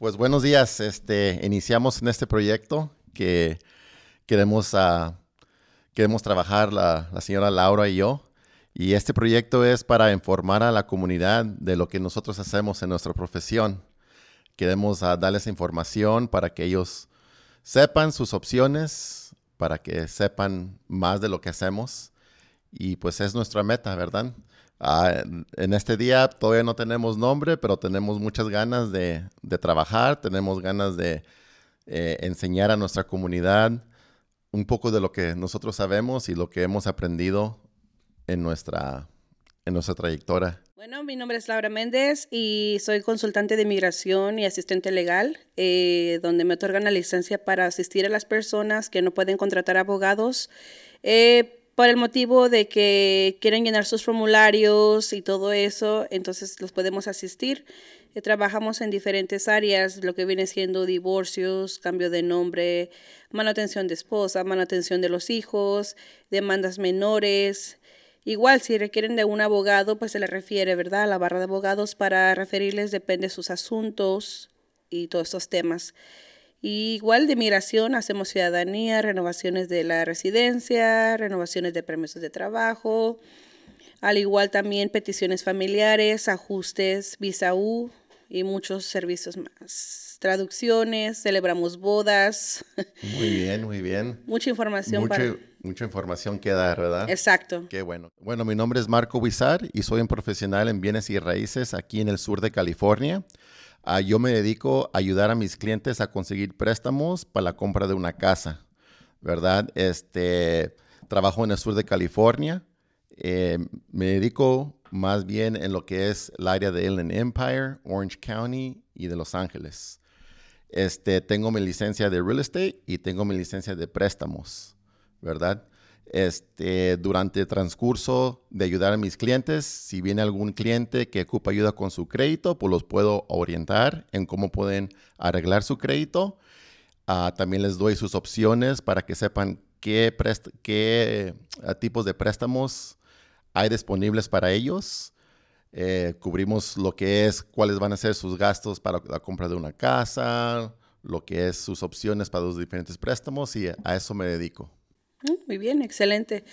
Pues buenos días. Este, iniciamos en este proyecto que queremos, uh, queremos trabajar la, señora Laura y yo. Y este proyecto es para informar a la comunidad de lo que nosotros hacemos en nuestra profesión. Queremos uh, darles información para que ellos sepan sus opciones, para que sepan más de lo que hacemos. Y pues es nuestra meta, ¿verdad? Ah, en este día todavía no tenemos nombre, pero tenemos muchas ganas de, trabajar, tenemos ganas de eh, enseñar a nuestra comunidad un poco de lo que nosotros sabemos y lo que hemos aprendido en nuestra, en nuestra trayectoria. Bueno, mi nombre es Laura Méndez y soy consultante de inmigración y asistente legal, eh, donde me otorgan la licencia para asistir a las personas que no pueden contratar abogados. Eh, por el motivo de que quieren llenar sus formularios y todo eso, entonces los podemos asistir. Eh, trabajamos en diferentes áreas, lo que viene siendo divorcios, cambio de nombre, manutención de esposa, manutención de los hijos, demandas menores. Igual, si requieren de un abogado, pues se le refiere, ¿verdad? A la barra de abogados para referirles, depende de sus asuntos y todos estos temas igual de migración hacemos ciudadanía, renovaciones de la residencia, renovaciones de permisos de trabajo, al igual también peticiones familiares, ajustes, visa U y muchos servicios más. Traducciones, celebramos bodas. Muy bien, muy bien. Mucha información para... Mucha información que dar, ¿verdad? Exacto. Qué bueno. Bueno, mi nombre es Marco Huizar y soy un profesional en bienes y raíces aquí en el sur de California. Ah, yo me dedico a ayudar a mis clientes a conseguir préstamos para la compra de una casa, ¿verdad? Este, trabajo en el sur de California. Eh, me dedico más bien en lo que es el área de Inland Empire, Orange County y de Los Ángeles. Este, tengo mi licencia de real estate y tengo mi licencia de préstamos, ¿verdad? Este, durante el transcurso de ayudar a mis clientes. Si viene algún cliente que ocupa ayuda con su crédito, pues los puedo orientar en cómo pueden arreglar su crédito. Ah, también les doy sus opciones para que sepan qué, ah, tipos de préstamos hay disponibles para ellos. Eh, cubrimos lo que es cuáles van a ser sus gastos para la compra de una casa, lo que es sus opciones para los diferentes préstamos y a eso me dedico. Mm, muy bien, excelente.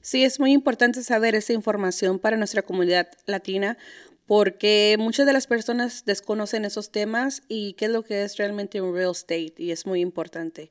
Sí, es muy importante saber esa información para nuestra comunidad latina porque muchas de las personas desconocen esos temas y qué es lo que es realmente un real estate y es muy importante.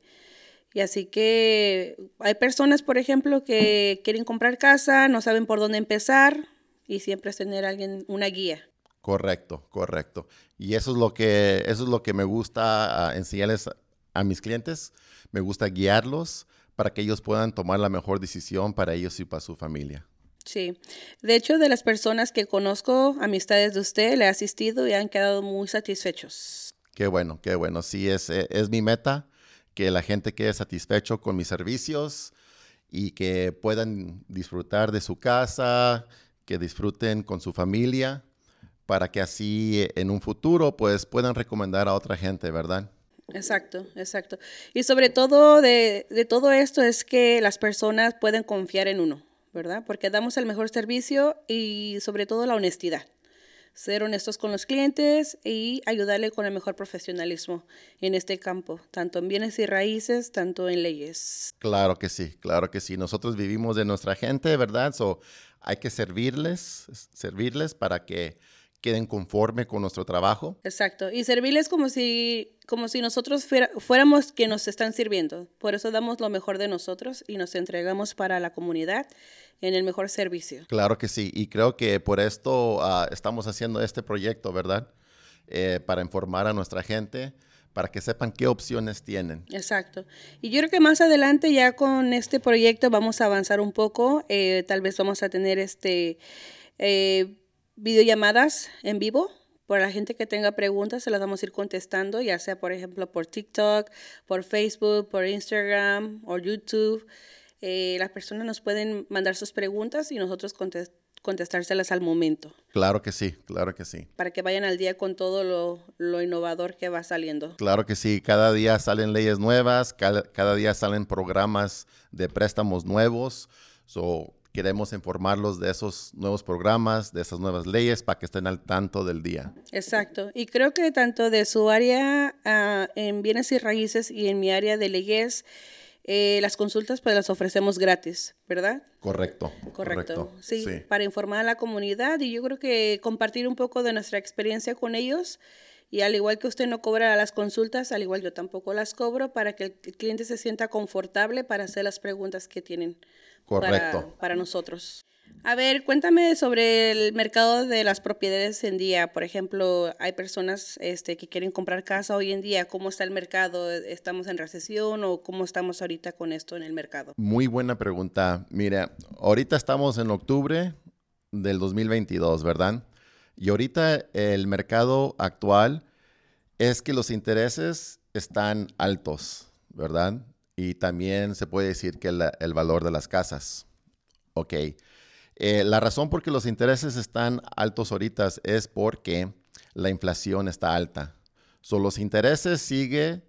Y así que hay personas, por ejemplo, que quieren comprar casa, no saben por dónde empezar y siempre es tener alguien, una guía. Correcto, correcto. Y eso es lo que, eso es lo que me gusta ah, enseñarles a mis clientes. Me gusta guiarlos para que ellos puedan tomar la mejor decisión para ellos y para su familia. Sí, de hecho de las personas que conozco, amistades de usted, le ha asistido y han quedado muy satisfechos. Qué bueno, qué bueno. Sí, es, eh, es mi meta, que la gente quede satisfecho con mis servicios y que puedan disfrutar de su casa, que disfruten con su familia, para que así eh, en un futuro pues puedan recomendar a otra gente, ¿verdad? Exacto, exacto. Y sobre todo de, de, todo esto es que las personas pueden confiar en uno, ¿verdad? Porque damos el mejor servicio y sobre todo la honestidad. Ser honestos con los clientes y ayudarle con el mejor profesionalismo en este campo, tanto en bienes y raíces, tanto en leyes. Claro que sí, claro que sí. Nosotros vivimos de nuestra gente, ¿verdad? So, hay que servirles, servirles para que queden conforme con nuestro trabajo. Exacto, y servirles como si, como si nosotros fuéramos que nos están sirviendo. Por eso damos lo mejor de nosotros y nos entregamos para la comunidad en el mejor servicio. Claro que sí, y creo que por esto ah, estamos haciendo este proyecto, ¿verdad? Eh, para informar a nuestra gente para que sepan qué opciones tienen. Exacto. Y yo creo que más adelante ya con este proyecto vamos a avanzar un poco. Eh, tal vez vamos a tener este eh, videollamadas en vivo. Por la gente que tenga preguntas, se las vamos a ir contestando, ya sea, por ejemplo, por TikTok, por Facebook, por Instagram o YouTube. Eh, las personas nos pueden mandar sus preguntas y nosotros contestárselas al momento. Claro que sí, claro que sí. Para que vayan al día con todo lo, lo innovador que va saliendo. Claro que sí, cada día salen leyes nuevas, cada, cada día salen programas de préstamos nuevos. So, queremos informarlos de esos nuevos programas, de esas nuevas leyes para que estén al tanto del día. Exacto. Y creo que tanto de su área ah, en bienes y raíces y en mi área de leyes, eh, las consultas pues las ofrecemos gratis, ¿verdad? Correcto. Correcto. Sí, para informar a la comunidad y yo creo que compartir un poco de nuestra experiencia con ellos. Y al igual que usted no cobra las consultas, al igual yo tampoco las cobro para que el cliente se sienta confortable para hacer las preguntas que tienen Correcto. Para, nosotros. A ver, cuéntame sobre el mercado de las propiedades en día. Por ejemplo, hay personas este, que quieren comprar casa hoy en día. ¿Cómo está el mercado? ¿Estamos en recesión o cómo estamos ahorita con esto en el mercado? Muy buena pregunta. Mira, ahorita estamos en octubre del 2022, ¿verdad? Y ahorita el mercado actual es que los intereses están altos, ¿verdad? Y también se puede decir que el valor de las casas. Ok. Eh, la razón por que los intereses están altos ahorita es porque la inflación está alta. So, los intereses siguen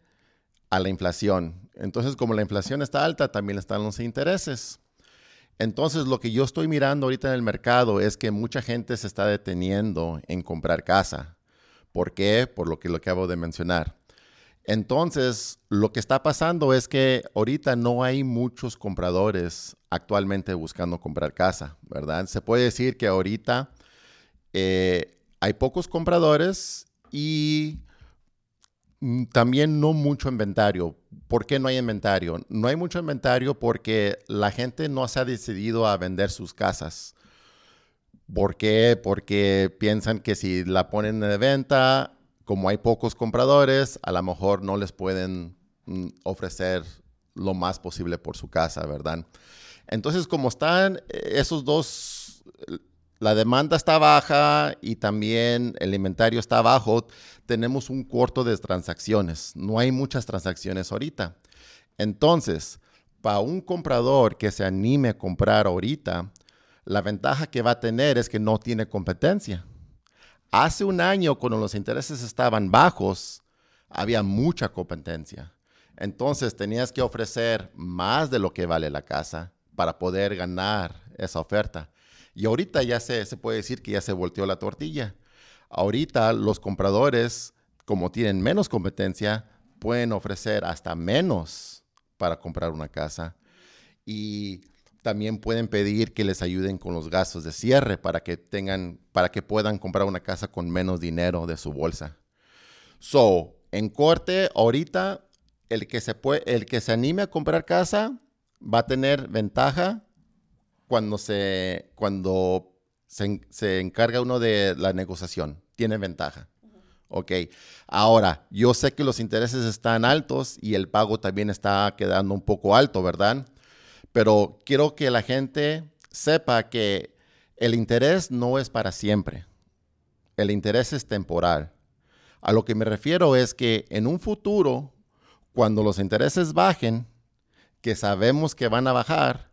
a la inflación. Entonces, como la inflación está alta, también están los intereses. Entonces, lo que yo estoy mirando ahorita en el mercado es que mucha gente se está deteniendo en comprar casa. ¿Por qué? Por lo que lo acabo de mencionar. Entonces, lo que está pasando es que ahorita no hay muchos compradores actualmente buscando comprar casa, ¿verdad? Se puede decir que ahorita eh, hay pocos compradores y mm, también no mucho inventario. ¿Por qué no hay inventario? No hay mucho inventario porque la gente no se ha decidido a vender sus casas. ¿Por qué? Porque piensan que si la ponen de venta, como hay pocos compradores, a lo mejor no les pueden mm, ofrecer lo más posible por su casa, ¿verdad? Entonces, como están eh, esos dos, la demanda está baja y también el inventario está bajo, tenemos un corto de transacciones. No hay muchas transacciones ahorita. Entonces, para un comprador que se anime a comprar ahorita, la ventaja que va a tener es que no tiene competencia. Hace un año, cuando los intereses estaban bajos, había mucha competencia. Entonces tenías que ofrecer más de lo que vale la casa para poder ganar esa oferta. Y ahorita ya se, se puede decir que ya se volteó la tortilla. Ahorita los compradores, como tienen menos competencia, pueden ofrecer hasta menos para comprar una casa. Y también pueden pedir que les ayuden con los gastos de cierre para que tengan, para que puedan comprar una casa con menos dinero de su bolsa. So, en corte, ahorita, el que se puede, el que se anime a comprar casa va a tener ventaja cuando se, cuando se, encarga uno de la negociación. Tiene ventaja. Ok. Ahora, yo sé que los intereses están altos y el pago también está quedando un poco alto, ¿verdad? Pero quiero que la gente sepa que el interés no es para siempre. El interés es temporal. A lo que me refiero es que en un futuro, cuando los intereses bajen, que sabemos que van a bajar,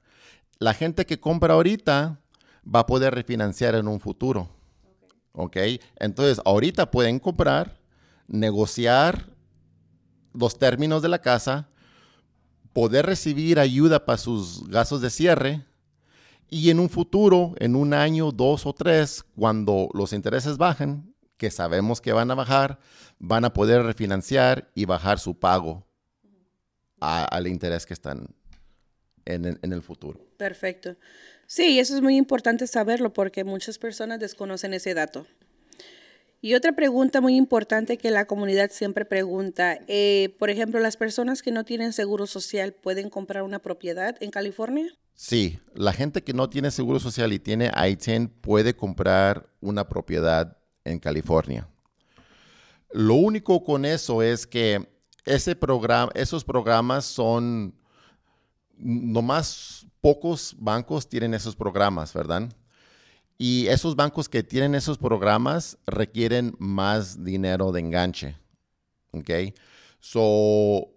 la gente que compra ahorita va a poder refinanciar en un futuro. ¿Ok? Entonces, ahorita pueden comprar, negociar los términos de la casa poder recibir ayuda para sus gastos de cierre y en un futuro, en un año, dos o tres, cuando los intereses bajen, que sabemos que van a bajar, van a poder refinanciar y bajar su pago al interés que están en, el futuro. Perfecto. Sí, eso es muy importante saberlo porque muchas personas desconocen ese dato. Y otra pregunta muy importante que la comunidad siempre pregunta, eh, por ejemplo, ¿las personas que no tienen seguro social pueden comprar una propiedad en California? Sí, la gente que no tiene seguro social y tiene ITIN puede comprar una propiedad en California. Lo único con eso es que ese esos programas son, nomás pocos bancos tienen esos programas, ¿verdad? Y esos bancos que tienen esos programas requieren más dinero de enganche. ¿Ok? So,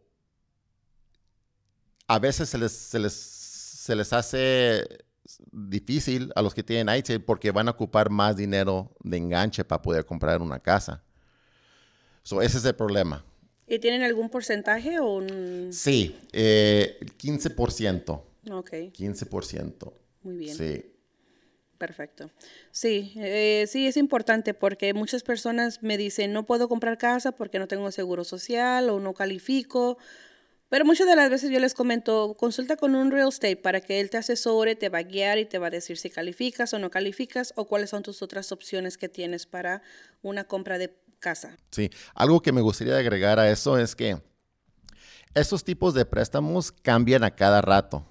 a veces se les, se les, se les hace difícil a los que tienen ITIN porque van a ocupar más dinero de enganche para poder comprar una casa. So, ese es el problema. ¿Y tienen algún porcentaje o un...? Sí, eh, 15%. Ok. 15%. muy bien. Sí. Perfecto. Sí, eh, sí, es importante porque muchas personas me dicen, no puedo comprar casa porque no tengo seguro social o no califico. Pero muchas de las veces yo les comento, consulta con un real estate para que él te asesore, te va a guiar y te va a decir si calificas o no calificas o cuáles son tus otras opciones que tienes para una compra de casa. Sí, algo que me gustaría agregar a eso es que estos tipos de préstamos cambian a cada rato.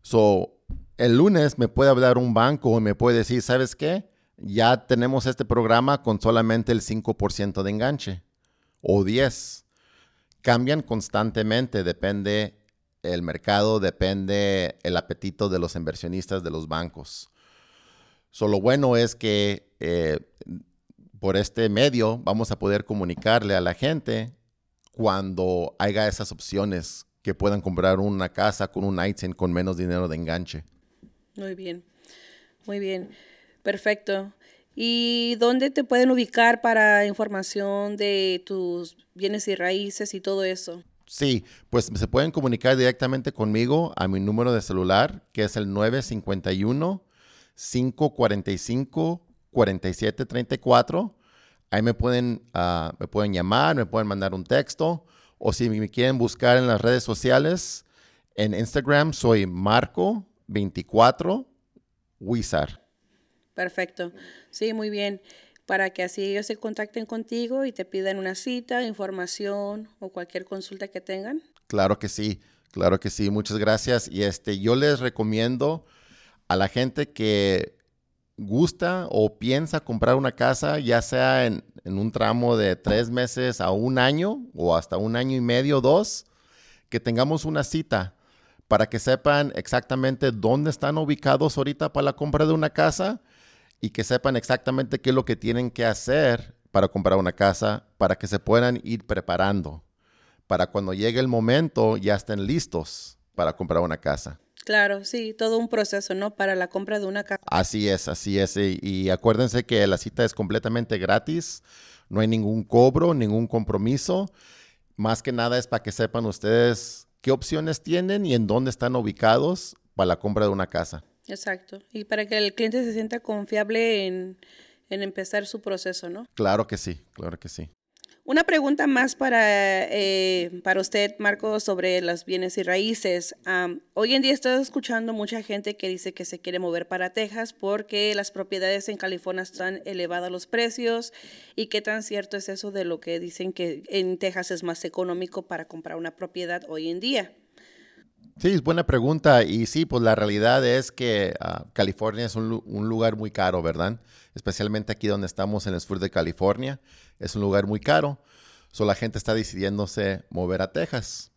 So, el lunes me puede hablar un banco y me puede decir, ¿sabes qué? Ya tenemos este programa con solamente el 5% de enganche o 10. Cambian constantemente, depende el mercado, depende el apetito de los inversionistas de los bancos. So, lo bueno es que eh, por este medio vamos a poder comunicarle a la gente cuando haya esas opciones que puedan comprar una casa con un ITIN con menos dinero de enganche. Muy bien, muy bien, perfecto. ¿Y dónde te pueden ubicar para información de tus bienes y raíces y todo eso? Sí, pues se pueden comunicar directamente conmigo a mi número de celular, que es el 951-545-4734. Ahí me pueden, ah, me pueden llamar, me pueden mandar un texto, o si me quieren buscar en las redes sociales, en Instagram soy Marco 24 Wizard. Perfecto. Sí, muy bien. Para que así ellos se contacten contigo y te pidan una cita, información o cualquier consulta que tengan. Claro que sí, claro que sí. Muchas gracias. Y este, yo les recomiendo a la gente que gusta o piensa comprar una casa, ya sea en, en un tramo de tres meses a un año o hasta un año y medio, dos, que tengamos una cita para que sepan exactamente dónde están ubicados ahorita para la compra de una casa y que sepan exactamente qué es lo que tienen que hacer para comprar una casa, para que se puedan ir preparando, para cuando llegue el momento ya estén listos para comprar una casa. Claro, sí, todo un proceso, ¿no? Para la compra de una casa. Así es, así es. Y, y, acuérdense que la cita es completamente gratis, no hay ningún cobro, ningún compromiso. Más que nada es para que sepan ustedes qué opciones tienen y en dónde están ubicados para la compra de una casa. Exacto. Y para que el cliente se sienta confiable en, en empezar su proceso, ¿no? Claro que sí, claro que sí. Una pregunta más para, eh, para usted, Marco, sobre los bienes y raíces. Hoy en día estoy escuchando mucha gente que dice que se quiere mover para Texas porque las propiedades en California están elevados los precios. ¿Y qué tan cierto es eso de lo que dicen que en Texas es más económico para comprar una propiedad hoy en día? Sí, es buena pregunta. Y sí, pues la realidad es que uh, California es un, un, lugar muy caro, ¿verdad? Especialmente aquí donde estamos en el sur de California. Es un lugar muy caro. So, la gente está decidiéndose mover a Texas.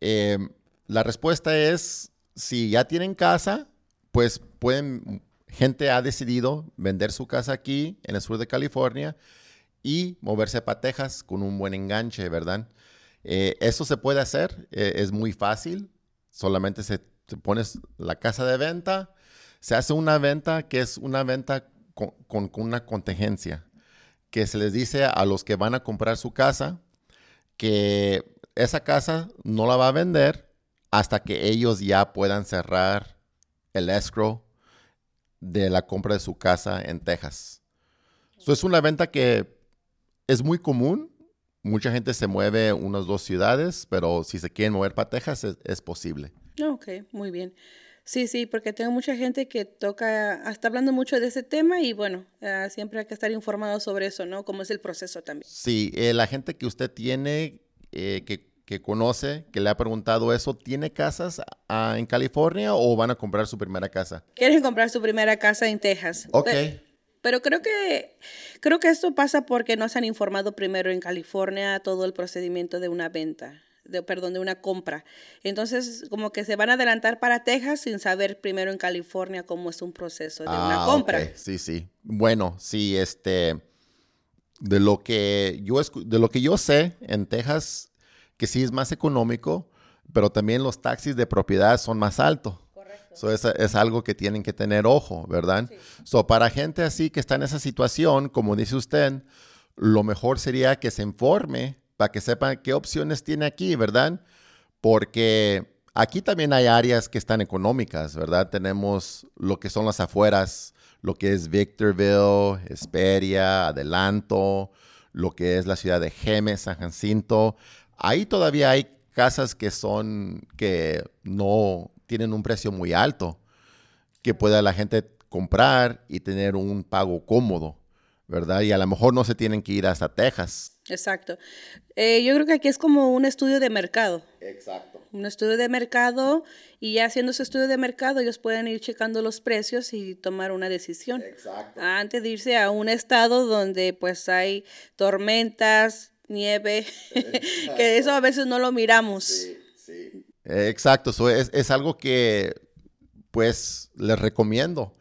Eh, la respuesta es, si ya tienen casa, pues pueden, gente ha decidido vender su casa aquí en el sur de California y moverse para Texas con un buen enganche, ¿verdad? Eh, eso se puede hacer, eh, es muy fácil solamente se, se pones la casa de venta, se hace una venta que es una venta con, una contingencia, que se les dice a los que van a comprar su casa que esa casa no la va a vender hasta que ellos ya puedan cerrar el escrow de la compra de su casa en Texas. Es una venta que es muy común, mucha gente se mueve unas dos ciudades, pero si se quieren mover para Texas es, es, posible. Ok, muy bien. Sí, sí, porque tengo mucha gente que toca, está hablando mucho de ese tema y bueno, uh, siempre hay que estar informado sobre eso, ¿no? Cómo es el proceso también. Sí, eh, la gente que usted tiene, eh, que, que, conoce, que le ha preguntado eso, ¿tiene casas en California o van a comprar su primera casa? Quieren comprar su primera casa en Texas. Ok. Pero, pero creo que creo que esto pasa porque no se han informado primero en California todo el procedimiento de una venta, de, perdón, de una compra. Entonces, como que se van a adelantar para Texas sin saber primero en California cómo es un proceso de ah, una compra. Okay. Sí, sí. Bueno, sí, este de lo que yo de lo que yo sé en Texas que sí es más económico, pero también los taxis de propiedad son más altos. So, es, es, algo que tienen que tener ojo, ¿verdad? Sí. So, para gente así que está en esa situación, como dice usted, lo mejor sería que se informe para que sepan qué opciones tiene aquí, ¿verdad? Porque aquí también hay áreas que están económicas, ¿verdad? Tenemos lo que son las afueras, lo que es Victorville, Esperia, Adelanto, lo que es la ciudad de Gemes, San Jacinto. Ahí todavía hay casas que son, que no tienen un precio muy alto, que pueda la gente comprar y tener un pago cómodo, ¿verdad? Y a lo mejor no se tienen que ir hasta Texas. Exacto. Eh, yo creo que aquí es como un estudio de mercado. Exacto. Un estudio de mercado y ya haciendo ese estudio de mercado ellos pueden ir checando los precios y tomar una decisión. Exacto. Antes de irse a un estado donde pues hay tormentas, nieve, que eso a veces no lo miramos. Sí, sí. Exacto, es, es algo que pues les recomiendo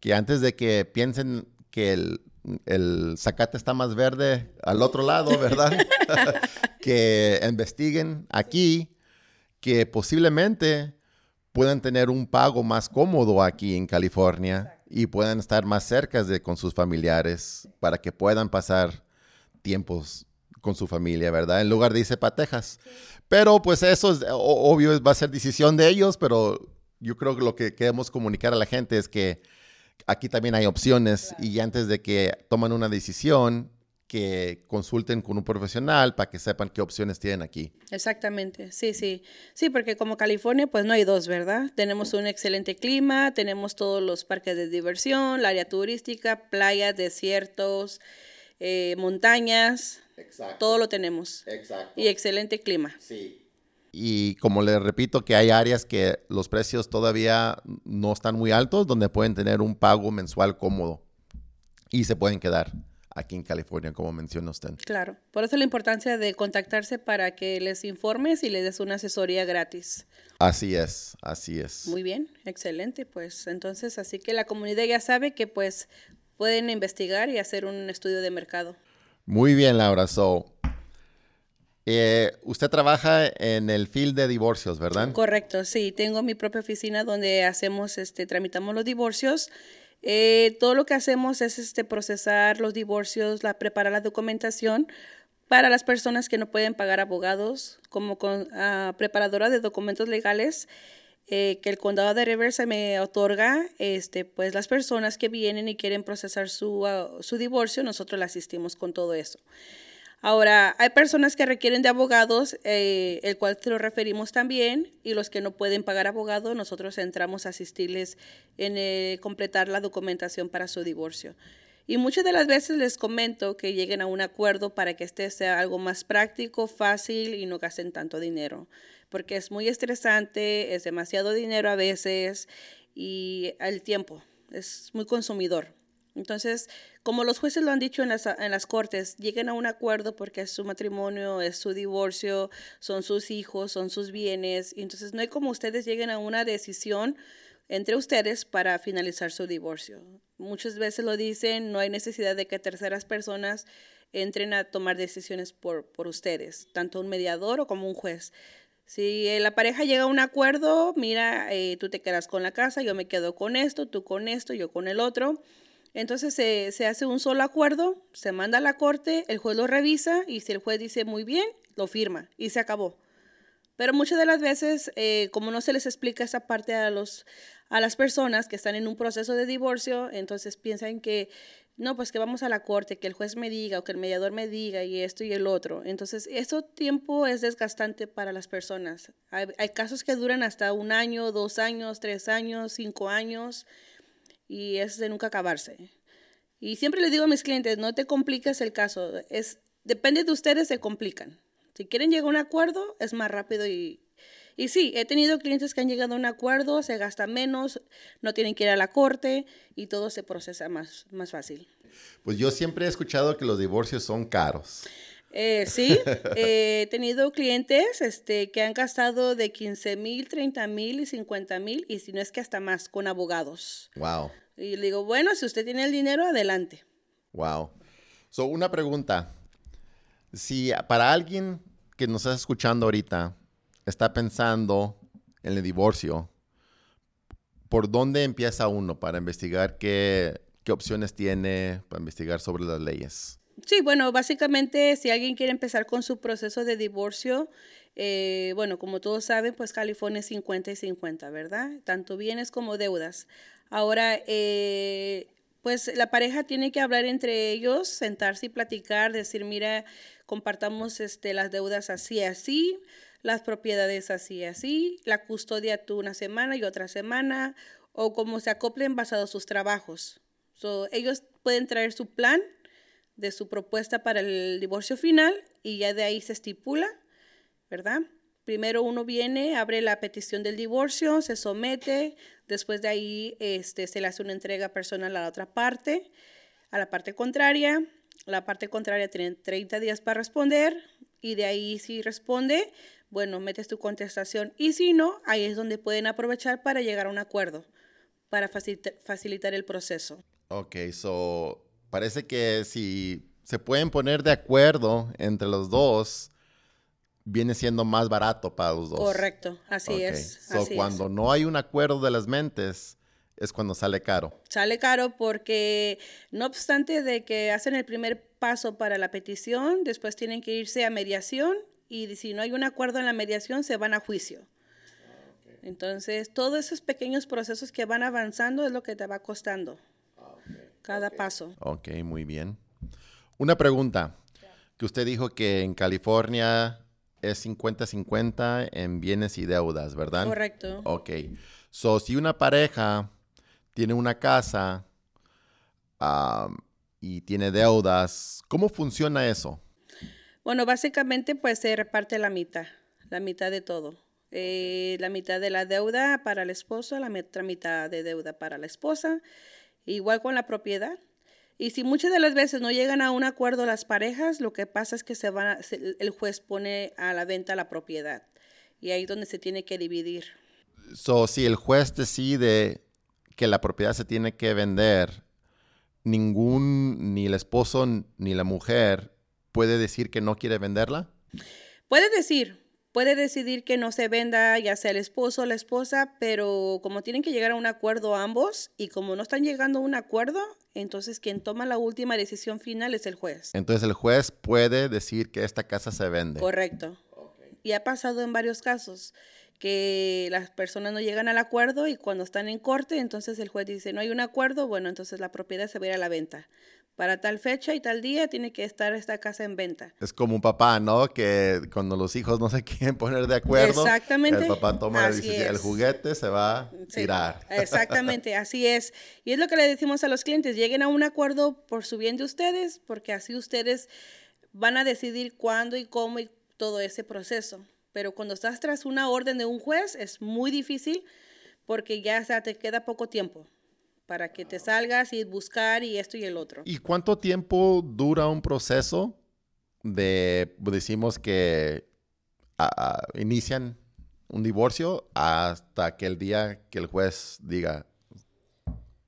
que antes de que piensen que el, el zacate está más verde al otro lado, ¿verdad? que investiguen aquí, que posiblemente puedan tener un pago más cómodo aquí en California y puedan estar más cerca de con sus familiares para que puedan pasar tiempos con su familia, ¿verdad? En lugar de irse para Texas. Pero pues eso es obvio, va a ser decisión de ellos, pero yo creo que lo que queremos comunicar a la gente es que aquí también hay opciones y antes de que tomen una decisión, que consulten con un profesional para que sepan qué opciones tienen aquí. Exactamente, sí, sí. Sí, porque como California, pues no hay dos, ¿verdad? Tenemos un excelente clima, tenemos todos los parques de diversión, la área turística, playas, desiertos, eh, montañas. Exacto. Todo lo tenemos. Exacto. Y excelente clima. Sí. Y como les repito, que hay áreas que los precios todavía no están muy altos, donde pueden tener un pago mensual cómodo y se pueden quedar aquí en California, como menciona usted. Claro, por eso la importancia de contactarse para que les informes y les des una asesoría gratis. Así es, así es. Muy bien, excelente, pues entonces así que la comunidad ya sabe que pues pueden investigar y hacer un estudio de mercado. Muy bien, Laura. So, eh, usted trabaja en el field de divorcios, ¿verdad? Correcto, sí. Tengo mi propia oficina donde hacemos, este, tramitamos los divorcios. Eh, todo lo que hacemos es este, procesar los divorcios, la, preparar la documentación para las personas que no pueden pagar abogados, como con, ah, preparadora de documentos legales. Eh, que el condado de Riverside me otorga, este, pues las personas que vienen y quieren procesar su, ah, su divorcio, nosotros le asistimos con todo eso. Ahora, hay personas que requieren de abogados, eh, el cual te lo referimos también, y los que no pueden pagar abogado, nosotros entramos a asistirles en eh, completar la documentación para su divorcio. Y muchas de las veces les comento que lleguen a un acuerdo para que este sea algo más práctico, fácil y no gasten tanto dinero, porque es muy estresante, es demasiado dinero a veces y el tiempo es muy consumidor. Entonces, como los jueces lo han dicho en las, en las cortes, lleguen a un acuerdo porque es su matrimonio, es su divorcio, son sus hijos, son sus bienes. Entonces, no hay como ustedes lleguen a una decisión entre ustedes para finalizar su divorcio. Muchas veces lo dicen, no hay necesidad de que terceras personas entren a tomar decisiones por, por ustedes, tanto un mediador o como un juez. Si la pareja llega a un acuerdo, mira, eh, tú te quedas con la casa, yo me quedo con esto, tú con esto, yo con el otro entonces se, hace un solo acuerdo, se manda a la corte, el juez lo revisa y si el juez dice muy bien, lo firma y se acabó. Pero muchas de las veces, eh, como no se les explica esa parte a, los, a las personas que están en un proceso de divorcio, entonces piensan que, no, pues que vamos a la corte, que el juez me diga o que el mediador me diga y esto y el otro. Entonces, eso tiempo es desgastante para las personas. Hay casos que duran hasta un año, dos años, tres años, cinco años y es de nunca acabarse. Y siempre les digo a mis clientes, no te compliques el caso, es, depende de ustedes, se complican. Si quieren llegar a un acuerdo, es más rápido y, y sí, he tenido clientes que han llegado a un acuerdo, se gasta menos, no tienen que ir a la corte y todo se procesa más, más fácil. Pues yo siempre he escuchado que los divorcios son caros. Eh, sí, he tenido clientes este, que han gastado de 15 mil, 30 mil y 50 mil, y si no es que hasta más, con abogados. Wow. Y le digo, bueno, si usted tiene el dinero, adelante. Wow. So, una pregunta. Si para alguien que nos está escuchando ahorita está pensando en el divorcio, ¿por dónde empieza uno para investigar qué, qué opciones tiene, para investigar sobre las leyes? Sí, bueno, básicamente si alguien quiere empezar con su proceso de divorcio, eh, bueno, como todos saben, pues California es 50 y 50, ¿verdad? Tanto bienes como deudas. Ahora, eh, pues la pareja tiene que hablar entre ellos, sentarse y platicar, decir, mira, compartamos este, las deudas así, así, las propiedades así, así, la custodia tú una semana y otra semana, o como se acoplen basado sus trabajos. ellos pueden traer su plan de su propuesta para el divorcio final y ya de ahí se estipula, ¿verdad? Primero uno viene, abre la petición del divorcio, se somete, después de ahí este, se le hace una entrega personal a la otra parte, a la parte contraria. La parte contraria tiene 30 días para responder y de ahí si responde, bueno, metes tu contestación y si no, ahí es donde pueden aprovechar para llegar a un acuerdo, para facilitar el proceso. Ok, so parece que si se pueden poner de acuerdo entre los dos, viene siendo más barato para los dos. Correcto, así es. So, cuando no hay un acuerdo de las mentes, es cuando sale caro. Sale caro porque no obstante de que hacen el primer paso para la petición, después tienen que irse a mediación y si no hay un acuerdo en la mediación, se van a juicio. Entonces, todos esos pequeños procesos que van avanzando es lo que te va costando cada paso. Ok, muy bien. Una pregunta, que usted dijo que en California es 50-50 en bienes y deudas, ¿verdad? Correcto. Ok. So, si una pareja tiene una casa y tiene deudas, ¿cómo funciona eso? Bueno, básicamente pues se reparte la mitad, la mitad de todo. Eh, la mitad de la deuda para el esposo, la otra mitad de deuda para la esposa Igual con la propiedad. Y si muchas de las veces no llegan a un acuerdo las parejas, lo que pasa es que se van el juez pone a la venta la propiedad. Y ahí es donde se tiene que dividir. So, si el juez decide que la propiedad se tiene que vender, ningún, ni el esposo ni la mujer puede decir que no quiere venderla? Puede decir, puede decidir que no se venda ya sea el esposo o la esposa, pero como tienen que llegar a un acuerdo ambos y como no están llegando a un acuerdo, entonces quien toma la última decisión final es el juez. Entonces el juez puede decir que esta casa se vende. Correcto. Y ha pasado en varios casos que las personas no llegan al acuerdo y cuando están en corte, entonces el juez dice, no hay un acuerdo, bueno, entonces la propiedad se va a ir a la venta para tal fecha y tal día tiene que estar esta casa en venta. Es como un papá, ¿no? Que cuando los hijos no se quieren poner de acuerdo, Exactamente. el papá toma la decisión, el juguete se va a tirar. Exactamente, así es. Y es lo que le decimos a los clientes, lleguen a un acuerdo por su bien de ustedes, porque así ustedes van a decidir cuándo y cómo y todo ese proceso. Pero cuando estás tras una orden de un juez es muy difícil porque ya te queda poco tiempo para que te salgas y buscar y esto y el otro. ¿Y cuánto tiempo dura un proceso de, decimos que inician un divorcio hasta que el día que el juez diga,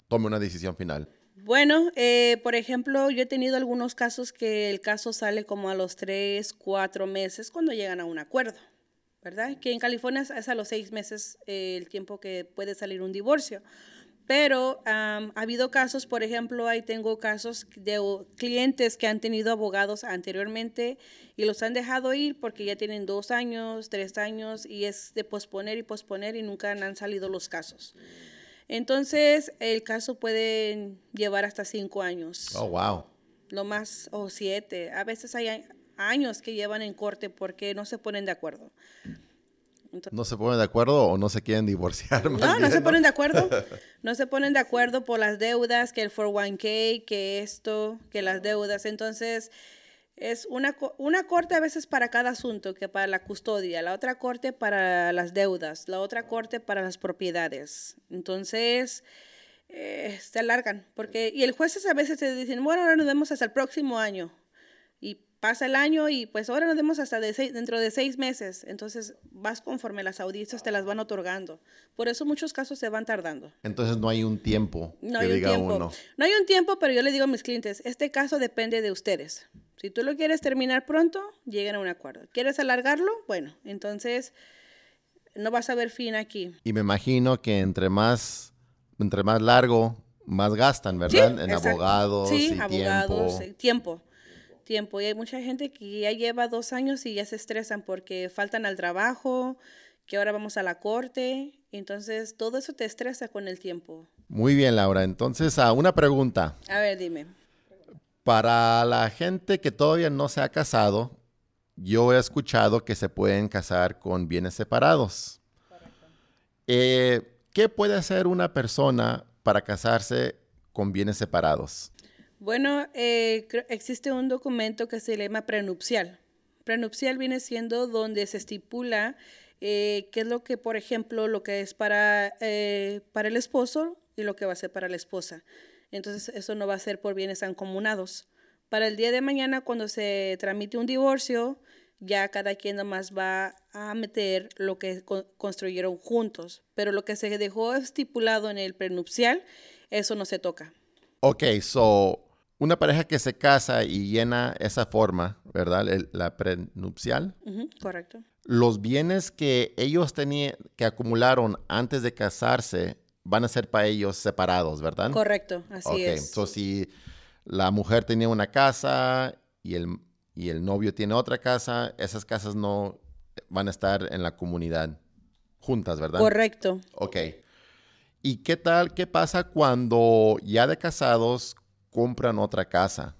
tome una decisión final? Bueno, eh, por ejemplo, yo he tenido algunos casos que el caso sale como a los tres, cuatro meses cuando llegan a un acuerdo, ¿verdad? Que en California es a los seis meses eh, el tiempo que puede salir un divorcio. Pero ha habido casos, por ejemplo, ahí tengo casos de clientes que han tenido abogados anteriormente y los han dejado ir porque ya tienen dos años, tres años y es de posponer y posponer y nunca han salido los casos. Entonces, el caso puede llevar hasta cinco años. Oh, wow. Lo más, o siete. A veces hay años que llevan en corte porque no se ponen de acuerdo. ¿No se ponen de acuerdo o no se quieren divorciar? no, no se ponen de acuerdo. No se ponen de acuerdo por las deudas, que el 401k, que esto, que las deudas. Entonces, es una, una corte a veces para cada asunto, que para la custodia, la otra corte para las deudas, la otra corte para las propiedades. Entonces, eh, se alargan. Porque, y el juez a veces te dicen, bueno, ahora nos vemos hasta el próximo año pasa el año y pues ahora nos vemos hasta de dentro de seis meses. Entonces vas conforme las audiencias te las van otorgando. Por eso muchos casos se van tardando. Entonces no hay un tiempo no que hay diga tiempo. uno. No hay un tiempo, pero yo le digo a mis clientes, este caso depende de ustedes. Si tú lo quieres terminar pronto, lleguen a un acuerdo. ¿Quieres alargarlo? Bueno, entonces no vas a ver fin aquí. Y me imagino que entre más, entre más largo, más gastan, ¿verdad? en abogados sí, abogados, tiempo. tiempo tiempo. Y hay mucha gente que ya lleva dos años y ya se estresan porque faltan al trabajo, que ahora vamos a la corte. Entonces, todo eso te estresa con el tiempo. Muy bien, Laura. Entonces, a una pregunta. A ver, dime. Para la gente que todavía no se ha casado, yo he escuchado que se pueden casar con bienes separados. Eh, ¿Qué puede hacer una persona para casarse con bienes separados? Bueno, eh, existe un documento que se llama prenupcial. Prenupcial viene siendo donde se estipula eh, qué es lo que, por ejemplo, lo que es para, para el esposo y lo que va a ser para la esposa. Entonces, eso no va a ser por bienes ancomunados. Para el día de mañana, cuando se tramite un divorcio, ya cada quien nomás va a meter lo que construyeron juntos. Pero lo que se dejó estipulado en el prenupcial, eso no se toca. Ok, so una pareja que se casa y llena esa forma, ¿verdad? la prenupcial. correcto. Los bienes que ellos tenían, que acumularon antes de casarse, van a ser para ellos separados, ¿verdad? Correcto, así es. Ok, so si la mujer tenía una casa y el, y el novio tiene otra casa, esas casas no van a estar en la comunidad juntas, ¿verdad? Correcto. Ok. ¿Y qué tal, qué pasa cuando ya de casados compran otra casa?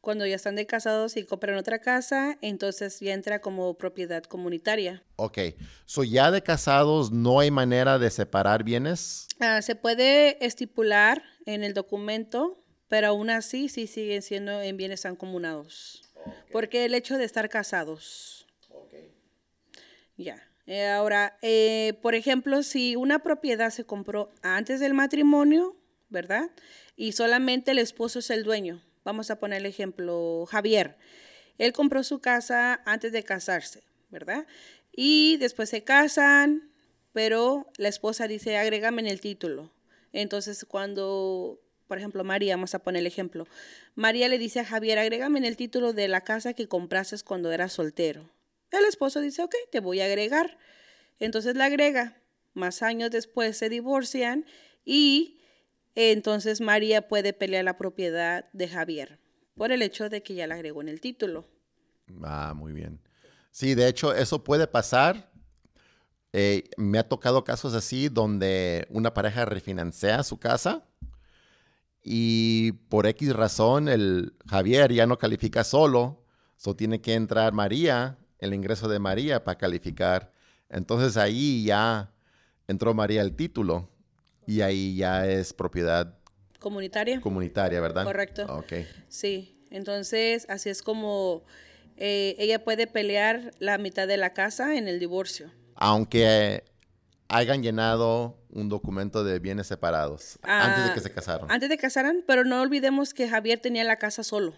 Cuando ya están de casados y compran otra casa, entonces ya entra como propiedad comunitaria. Ok. So ya de casados no hay manera de separar bienes? Ah, se puede estipular en el documento pero aún así sí siguen siendo en bienes ancomunados. Porque el hecho de estar casados. Ya. Eh, ahora, eh, por ejemplo, si una propiedad se compró antes del matrimonio, ¿verdad? Y solamente el esposo es el dueño. Vamos a poner el ejemplo, Javier. Él compró su casa antes de casarse, ¿verdad? Y después se casan, pero la esposa dice, agrégame en el título. Entonces, cuando por ejemplo, María, vamos a poner el ejemplo. María le dice a Javier, agrégame en el título de la casa que compraste cuando eras soltero. El esposo dice, ok, te voy a agregar. Entonces la agrega. Más años después se divorcian y entonces María puede pelear la propiedad de Javier por el hecho de que ya la agregó en el título. Ah, muy bien. Sí, de hecho, eso puede pasar. Eh, me ha tocado casos así donde una pareja refinancia su casa y por X razón el Javier ya no califica solo, so tiene que entrar María, el ingreso de María para calificar. Entonces ahí ya entró María el título y ahí ya es propiedad comunitaria. Comunitaria, ¿verdad? Correcto. Ok. Sí, entonces así es como eh, ella puede pelear la mitad de la casa en el divorcio. Aunque hayan llenado un documento de bienes separados antes de ah, que se casaron. Antes de casaran, pero no olvidemos que Javier tenía la casa solo.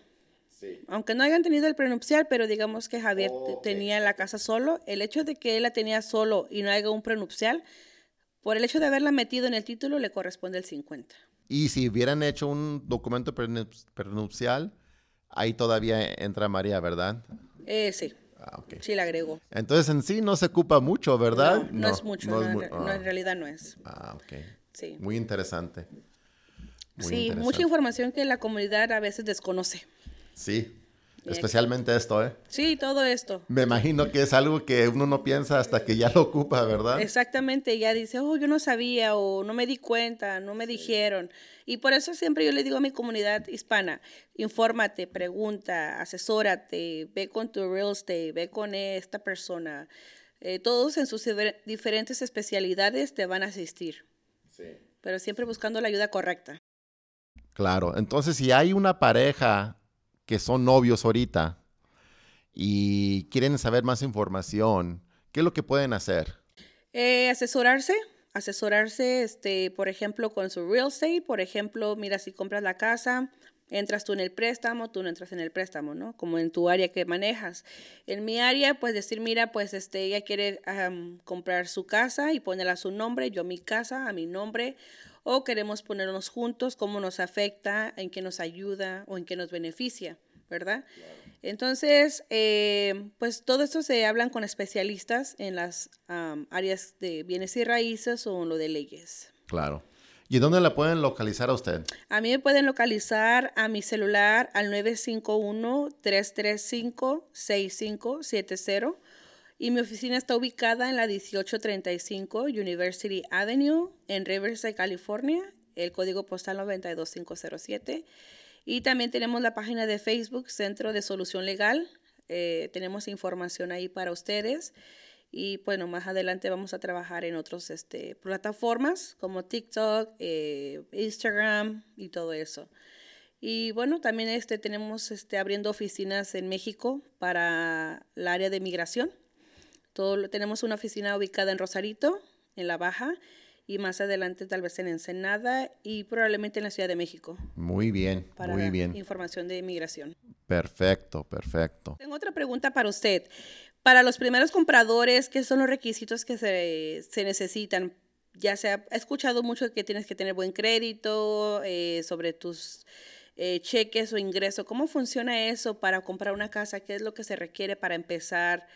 Sí. Aunque no hayan tenido el prenupcial, pero digamos que Javier tenía la casa solo, el hecho de que él la tenía solo y no haya un prenupcial, por el hecho de haberla metido en el título le corresponde el 50. Y si hubieran hecho un documento prenupcial, ahí todavía entra María, ¿verdad? Eh, sí. Ah, Sí, la agregó. Entonces en sí no se ocupa mucho, ¿verdad? No, no, es mucho, no, en ah. realidad no es. Ah, ok. Sí. Muy interesante. sí, mucha información que la comunidad a veces desconoce. Sí, Especialmente esto, ¿eh? Sí, todo esto. Me imagino que es algo que uno no piensa hasta que ya lo ocupa, ¿verdad? Exactamente, ya dice, oh, yo no sabía o no me di cuenta, no me dijeron. Y por eso siempre yo le digo a mi comunidad hispana, infórmate, pregunta, asesórate, ve con tu real estate, ve con esta persona. Eh, todos en sus diferentes especialidades te van a asistir. Sí. Pero siempre buscando la ayuda correcta. Claro, entonces si hay una pareja que son novios ahorita y quieren saber más información, ¿qué es lo que pueden hacer? Eh, asesorarse, asesorarse, este, por ejemplo, con su real estate, por ejemplo, mira, si compras la casa, entras tú en el préstamo, tú no entras en el préstamo, ¿no? Como en tu área que manejas. En mi área, pues decir, mira, pues este, ella quiere comprar su casa y ponerla a su nombre, yo mi casa, a mi nombre, o queremos ponernos juntos, cómo nos afecta, en qué nos ayuda o en qué nos beneficia, ¿verdad? Entonces, eh, pues todo esto se hablan con especialistas en las áreas de bienes y raíces o en lo de leyes. Claro. ¿Y dónde la pueden localizar a usted? A mí me pueden localizar a mi celular al 951-335-6570 y mi oficina está ubicada en la 1835 University Avenue en Riverside, California, el código postal 92507. Y también tenemos la página de Facebook, Centro de Solución Legal. Eh, tenemos información ahí para ustedes. Y bueno, más adelante vamos a trabajar en otras este, plataformas como TikTok, eh, Instagram y todo eso. Y bueno, también este, tenemos este, abriendo oficinas en México para el área de migración. Todo, tenemos una oficina ubicada en Rosarito, en La Baja, y más adelante tal vez en Ensenada y probablemente en la Ciudad de México. Muy bien, para muy bien. Información de migración. Perfecto, perfecto. Tengo otra pregunta para usted. Para los primeros compradores, ¿qué son los requisitos que se, se necesitan? Ya se ha escuchado mucho que tienes que tener buen crédito eh, sobre tus eh, cheques o ingresos. ¿Cómo funciona eso para comprar una casa? ¿Qué es lo que se requiere para empezar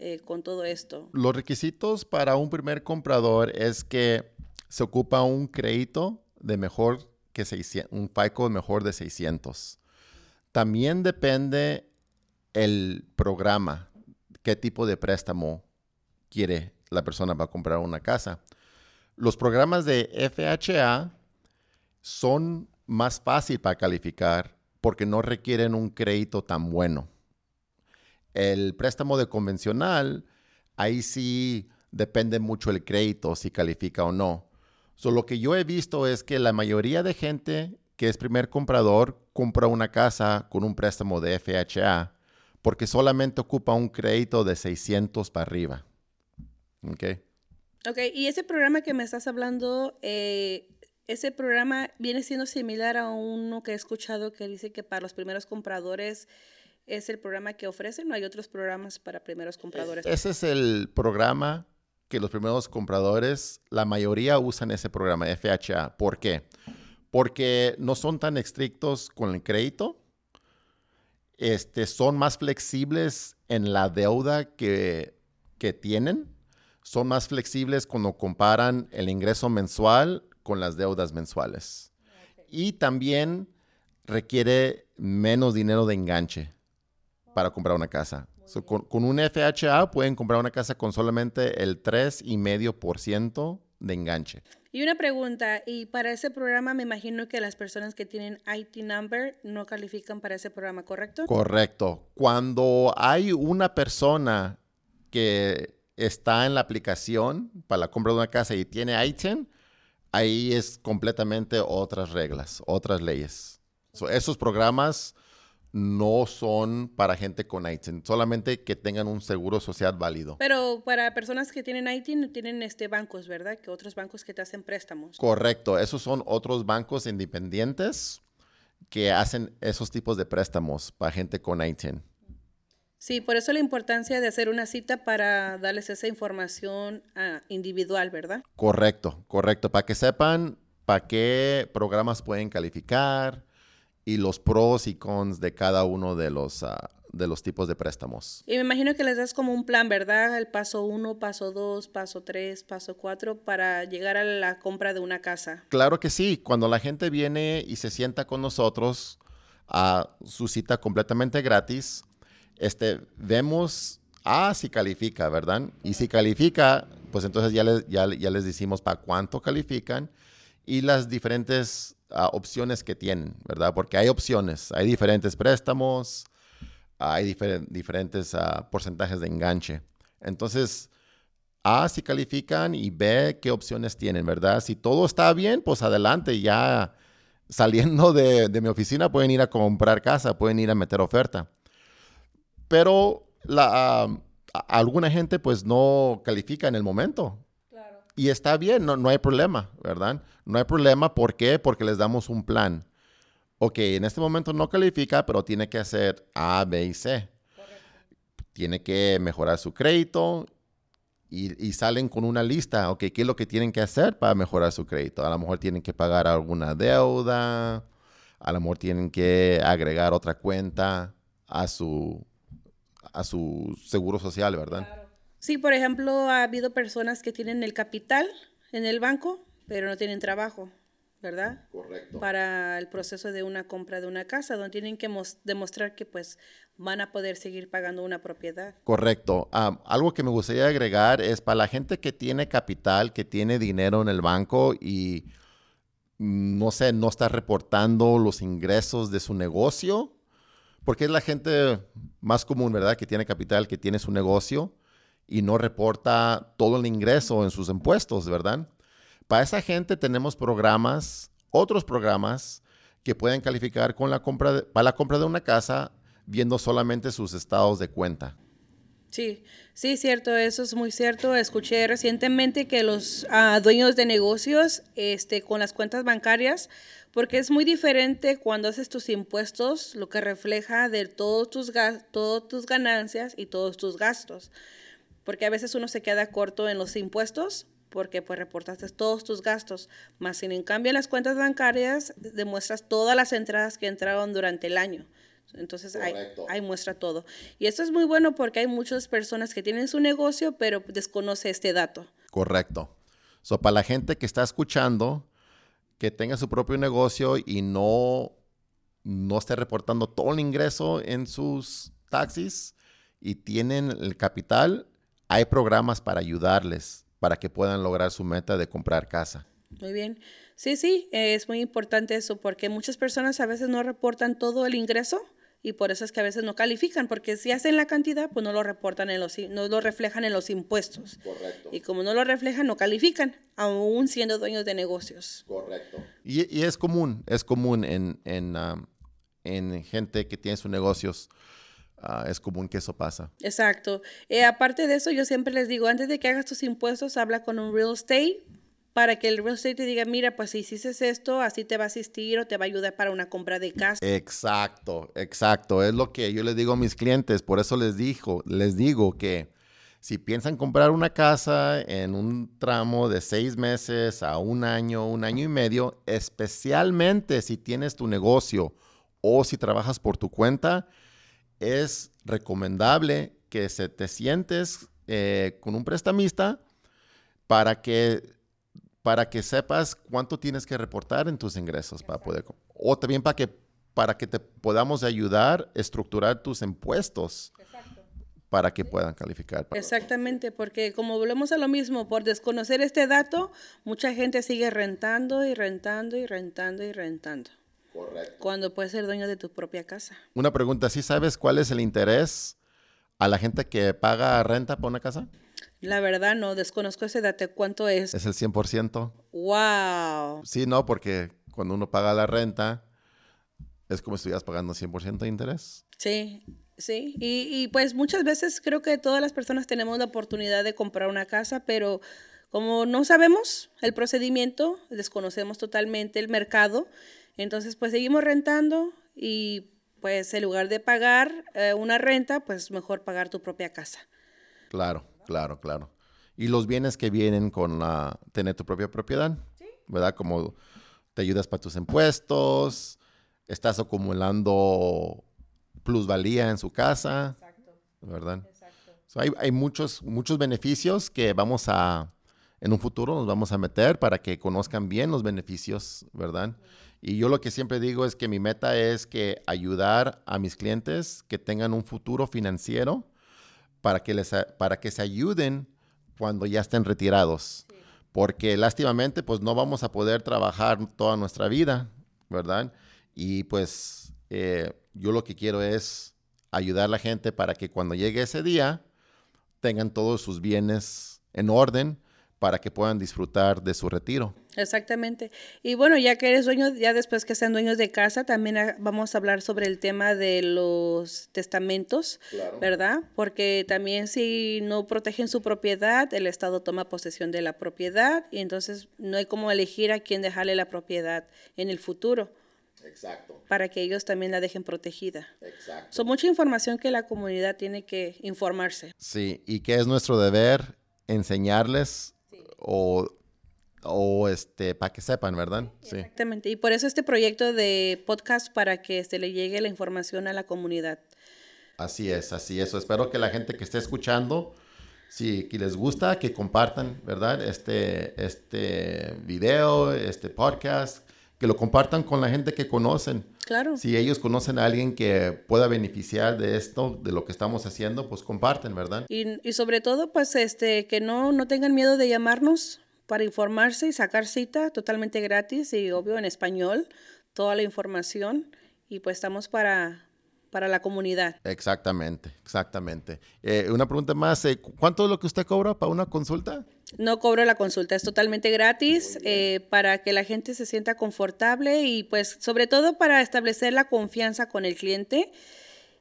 eh, con todo esto? Los requisitos para un primer comprador es que se ocupa un crédito de mejor que 600, un FICO mejor de 600. También depende el programa qué tipo de préstamo quiere la persona para comprar una casa. Los programas de FHA son más fácil para calificar porque no requieren un crédito tan bueno. El préstamo de convencional, ahí sí depende mucho el crédito, si califica o no. So, lo que yo he visto es que la mayoría de gente que es primer comprador compra una casa con un préstamo de FHA porque solamente ocupa un crédito de 600 para arriba. ¿Ok? Ok, y ese programa que me estás hablando, eh, ese programa viene siendo similar a uno que he escuchado que dice que para los primeros compradores es el programa que ofrecen, ¿no hay otros programas para primeros compradores? Ese es el programa que los primeros compradores, la mayoría usan ese programa, FHA. ¿Por qué? Porque no son tan estrictos con el crédito este, son más flexibles en la deuda que, tienen, son más flexibles cuando comparan el ingreso mensual con las deudas mensuales. Y también requiere menos dinero de enganche para comprar una casa. con, con, un FHA pueden comprar una casa con solamente el 3,5% de enganche. Y una pregunta, y para ese programa me imagino que las personas que tienen IT number no califican para ese programa, ¿correcto? Correcto. Cuando hay una persona que está en la aplicación para la compra de una casa y tiene ITIN, ahí es completamente otras reglas, otras leyes. esos programas no son para gente con ITIN, solamente que tengan un seguro social válido. Pero para personas que tienen ITIN, tienen este bancos, ¿verdad? Que otros bancos que te hacen préstamos. Correcto, esos son otros bancos independientes que hacen esos tipos de préstamos para gente con ITIN. Sí, por eso la importancia de hacer una cita para darles esa información ah, individual, ¿verdad? Correcto, correcto, para que sepan para qué programas pueden calificar, y los pros y cons de cada uno de los, ah, de los tipos de préstamos. Y me imagino que les das como un plan, ¿verdad? El paso uno, paso dos, paso tres, paso cuatro para llegar a la compra de una casa. Claro que sí. Cuando la gente viene y se sienta con nosotros a su cita completamente gratis, este, vemos, ah, si califica, ¿verdad? Y si califica, pues entonces ya les, ya, ya les decimos para cuánto califican y las diferentes opciones que tienen, ¿verdad? Porque hay opciones, hay diferentes préstamos, hay diferentes uh, porcentajes de enganche. Entonces, A, si califican y B, qué opciones tienen, ¿verdad? Si todo está bien, pues adelante, ya saliendo de, de mi oficina pueden ir a comprar casa, pueden ir a meter oferta. Pero la, alguna gente pues no califica en el momento. Y está bien, no, no hay problema, ¿verdad? No hay problema, ¿por qué? Porque les damos un plan. Ok, en este momento no califica, pero tiene que hacer A, B y C. Tiene que mejorar su crédito y, salen con una lista, ok, ¿qué es lo que tienen que hacer para mejorar su crédito? A lo mejor tienen que pagar alguna deuda, a lo mejor tienen que agregar otra cuenta a su, a su seguro social, ¿verdad? Sí, por ejemplo, ha habido personas que tienen el capital en el banco, pero no tienen trabajo. ¿verdad? Correcto. Para el proceso de una compra de una casa, donde tienen que demostrar que pues van a poder seguir pagando una propiedad. Correcto. Ah, algo que me gustaría agregar es para la gente que tiene capital, que tiene dinero en el banco y mm, no sé, no está reportando los ingresos de su negocio, porque es la gente más común, ¿verdad? Que tiene capital, que tiene su negocio y no reporta todo el ingreso en sus impuestos, ¿verdad? Para esa gente tenemos programas, otros programas que pueden calificar con la compra para la compra de una casa viendo solamente sus estados de cuenta. Sí, sí, cierto, eso es muy cierto. Escuché recientemente que los ah, dueños de negocios este, con las cuentas bancarias, porque es muy diferente cuando haces tus impuestos, lo que refleja de todos tus, todas tus ganancias y todos tus gastos. Porque a veces uno se queda corto en los impuestos porque pues reportaste todos tus gastos, más sin en cambio en las cuentas bancarias demuestras todas las entradas que entraron durante el año. Entonces ahí, muestra todo. Y esto es muy bueno porque hay muchas personas que tienen su negocio, pero desconoce este dato. Correcto. So, para la gente que está escuchando, que tenga su propio negocio y no, no esté reportando todo el ingreso en sus taxis y tienen el capital, hay programas para ayudarles para que puedan lograr su meta de comprar casa. Muy bien. Sí, sí, es muy importante eso porque muchas personas a veces no reportan todo el ingreso y por eso es que a veces no califican, porque si hacen la cantidad, pues no lo reportan en los, no lo reflejan en los impuestos. Correcto. Y como no lo reflejan, no califican, aún siendo dueños de negocios. Correcto. Y, es común, es común en, en, um, en gente que tiene sus negocios. Uh, es común que eso pasa. Exacto. Eh, aparte de eso, yo siempre les digo, antes de que hagas tus impuestos, habla con un real estate para que el real estate te diga, mira, pues si hiciste esto, así te va a asistir o te va a ayudar para una compra de casa. Exacto, exacto. Es lo que yo les digo a mis clientes. Por eso les, dijo, les digo que si piensan comprar una casa en un tramo de seis meses a un año, un año y medio, especialmente si tienes tu negocio o si trabajas por tu cuenta, es recomendable que se te sientes eh, con un prestamista para que para que sepas cuánto tienes que reportar en tus ingresos para poder, o también para que, para que te podamos ayudar a estructurar tus impuestos. para que puedan calificar. Exactamente, porque como volvemos a lo mismo, por desconocer este dato, mucha gente sigue rentando y rentando y rentando y rentando. Correcto. Cuando puedes ser dueño de tu propia casa. Una pregunta, ¿sí sabes cuál es el interés a la gente que paga renta por una casa? La verdad no, desconozco ese dato. ¿Cuánto es? Es el 100%. ¡Wow! Sí, no, porque cuando uno paga la renta, es como si estuvieras pagando 100% de interés. Sí, sí. Y, y, pues muchas veces creo que todas las personas tenemos la oportunidad de comprar una casa, pero como no sabemos el procedimiento, desconocemos totalmente el mercado, entonces pues seguimos rentando y pues en lugar de pagar eh, una renta, pues mejor pagar tu propia casa. Claro. Claro, claro. Y los bienes que vienen con la, tener tu propia propiedad, ¿verdad? Como te ayudas para tus impuestos, estás acumulando plusvalía en su casa, Exacto. ¿verdad? Exacto. hay, hay muchos, muchos beneficios que vamos a, en un futuro nos vamos a meter para que conozcan bien los beneficios, ¿verdad? Y yo lo que siempre digo es que mi meta es que ayudar a mis clientes que tengan un futuro financiero para que, les, para que se ayuden cuando ya estén retirados. Porque lástimamente, pues no vamos a poder trabajar toda nuestra vida, ¿verdad? Y pues eh, yo lo que quiero es ayudar a la gente para que cuando llegue ese día tengan todos sus bienes en orden para que puedan disfrutar de su retiro. Exactamente. Y bueno, ya que eres dueño, ya después que sean dueños de casa, también vamos a hablar sobre el tema de los testamentos, ¿verdad? Porque también si no protegen su propiedad, el Estado toma posesión de la propiedad y entonces no hay como elegir a quién dejarle la propiedad en el futuro. Exacto. Para que ellos también la dejen protegida. Exacto. Son mucha información que la comunidad tiene que informarse. Sí, y que es nuestro deber enseñarles o o este, para que sepan, ¿verdad? Sí, Exactamente. Y por eso este proyecto de podcast para que se le llegue la información a la comunidad. Así es, así es. Espero que la gente que esté escuchando, si les gusta, que compartan, ¿verdad? Este, este video, este podcast, que lo compartan con la gente que conocen. Claro. Si ellos conocen a alguien que pueda beneficiar de esto, de lo que estamos haciendo, pues comparten, ¿verdad? Y, y sobre todo, pues, este, que no, no tengan miedo de llamarnos para informarse y sacar cita totalmente gratis y obvio en español, toda la información. Y pues estamos para, para la comunidad. Exactamente, exactamente. Eh, una pregunta más, eh, ¿cuánto es lo que usted cobra para una consulta? No cobro la consulta, es totalmente gratis eh, para que la gente se sienta confortable y pues sobre todo para establecer la confianza con el cliente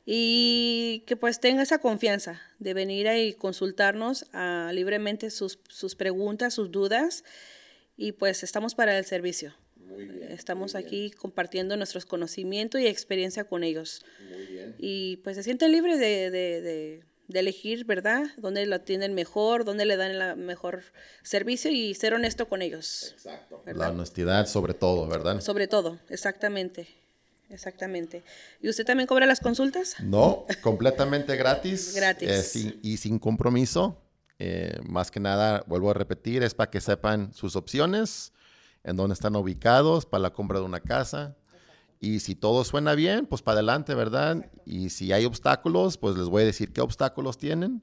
y que pues tenga esa confianza de venir y consultarnos ah, libremente sus, sus preguntas, sus dudas y pues estamos para el servicio. Estamos aquí compartiendo nuestros conocimientos y experiencia con ellos. Y pues se sienten libres de, de, de, elegir, ¿verdad? Dónde lo tienen mejor, dónde le dan el mejor servicio y ser honesto con ellos. Exacto. La honestidad sobre todo, ¿verdad? Sobre todo, exactamente. Exactamente. ¿Y usted también cobra las consultas? No, completamente gratis. gratis. Eh, y sin compromiso. Eh, más que nada, vuelvo a repetir, es para que sepan sus opciones en dónde están ubicados para la compra de una casa. Y si todo suena bien, pues para adelante, ¿verdad? Y si hay obstáculos, pues les voy a decir qué obstáculos tienen.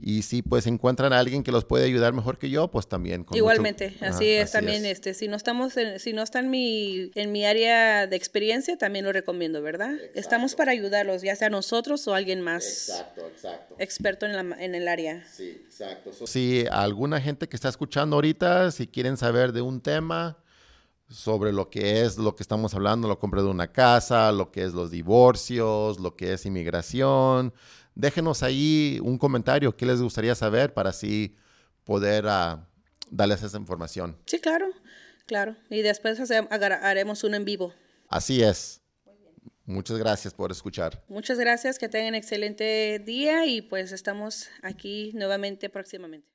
Y si pues encuentran a alguien que los puede ayudar mejor que yo, pues también. Igualmente, así es también. Este, si no estamos, si no está en mi, en mi área de experiencia, también lo recomiendo, ¿verdad? Estamos para ayudarlos, ya sea nosotros o alguien más. Exacto, exacto. Experto en, la, en el área. Sí, exacto. si alguna gente que está escuchando ahorita, si quieren saber de un tema sobre lo que es lo que estamos hablando, la compra de una casa, lo que es los divorcios, lo que es inmigración, déjenos ahí un comentario, qué les gustaría saber para así poder uh, darles esa información. Sí, claro, claro. Y después haremos uno en vivo. Así es. Muchas gracias por escuchar. Muchas gracias, que tengan excelente día y pues estamos aquí nuevamente próximamente.